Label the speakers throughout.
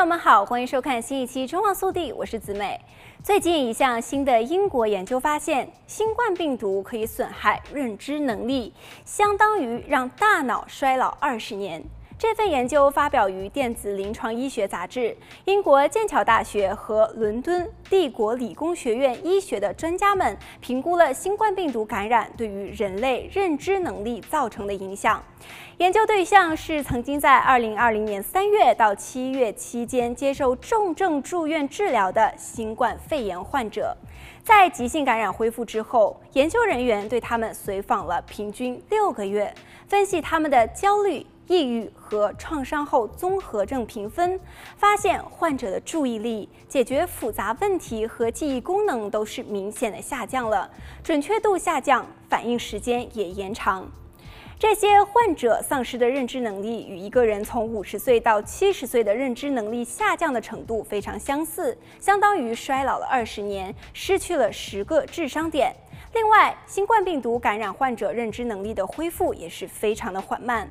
Speaker 1: 朋友们好，欢迎收看新一期《中望速递》，我是子美。最近一项新的英国研究发现，新冠病毒可以损害认知能力，相当于让大脑衰老二十年。这份研究发表于《电子临床医学杂志》，英国剑桥大学和伦敦帝国理工学院医学的专家们评估了新冠病毒感染对于人类认知能力造成的影响。研究对象是曾经在2020年3月到7月期间接受重症住院治疗的新冠肺炎患者。在急性感染恢复之后，研究人员对他们随访了平均六个月，分析他们的焦虑。抑郁和创伤后综合症评分，发现患者的注意力、解决复杂问题和记忆功能都是明显的下降了，准确度下降，反应时间也延长。这些患者丧失的认知能力与一个人从五十岁到七十岁的认知能力下降的程度非常相似，相当于衰老了二十年，失去了十个智商点。另外，新冠病毒感染患者认知能力的恢复也是非常的缓慢。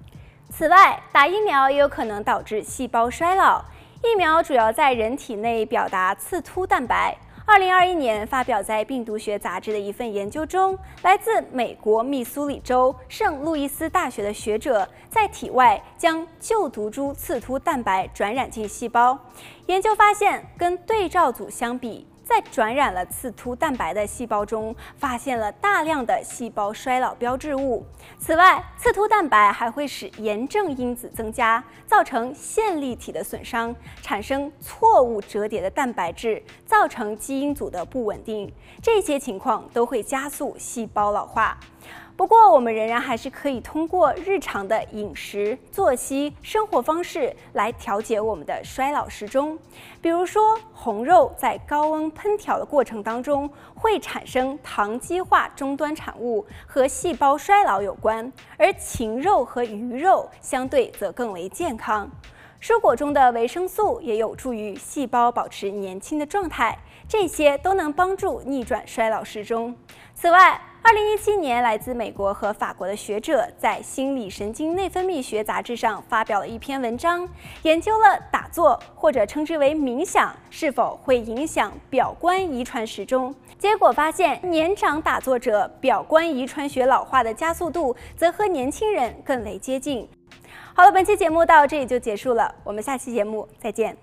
Speaker 1: 此外，打疫苗也有可能导致细胞衰老。疫苗主要在人体内表达刺突蛋白。二零二一年发表在《病毒学杂志》的一份研究中，来自美国密苏里州圣路易斯大学的学者在体外将旧毒株刺突蛋白转染进细胞，研究发现，跟对照组相比。在转染了刺突蛋白的细胞中，发现了大量的细胞衰老标志物。此外，刺突蛋白还会使炎症因子增加，造成线粒体的损伤，产生错误折叠的蛋白质，造成基因组的不稳定。这些情况都会加速细胞老化。不过，我们仍然还是可以通过日常的饮食、作息、生活方式来调节我们的衰老时钟。比如说，红肉在高温烹调的过程当中会产生糖基化终端产物，和细胞衰老有关；而禽肉和鱼肉相对则更为健康。蔬果中的维生素也有助于细胞保持年轻的状态，这些都能帮助逆转衰老时钟。此外，二零一七年，来自美国和法国的学者在《心理神经内分泌学杂志》上发表了一篇文章，研究了打坐或者称之为冥想是否会影响表观遗传时钟。结果发现，年长打坐者表观遗传学老化的加速度则和年轻人更为接近。好了，本期节目到这里就结束了，我们下期节目再见。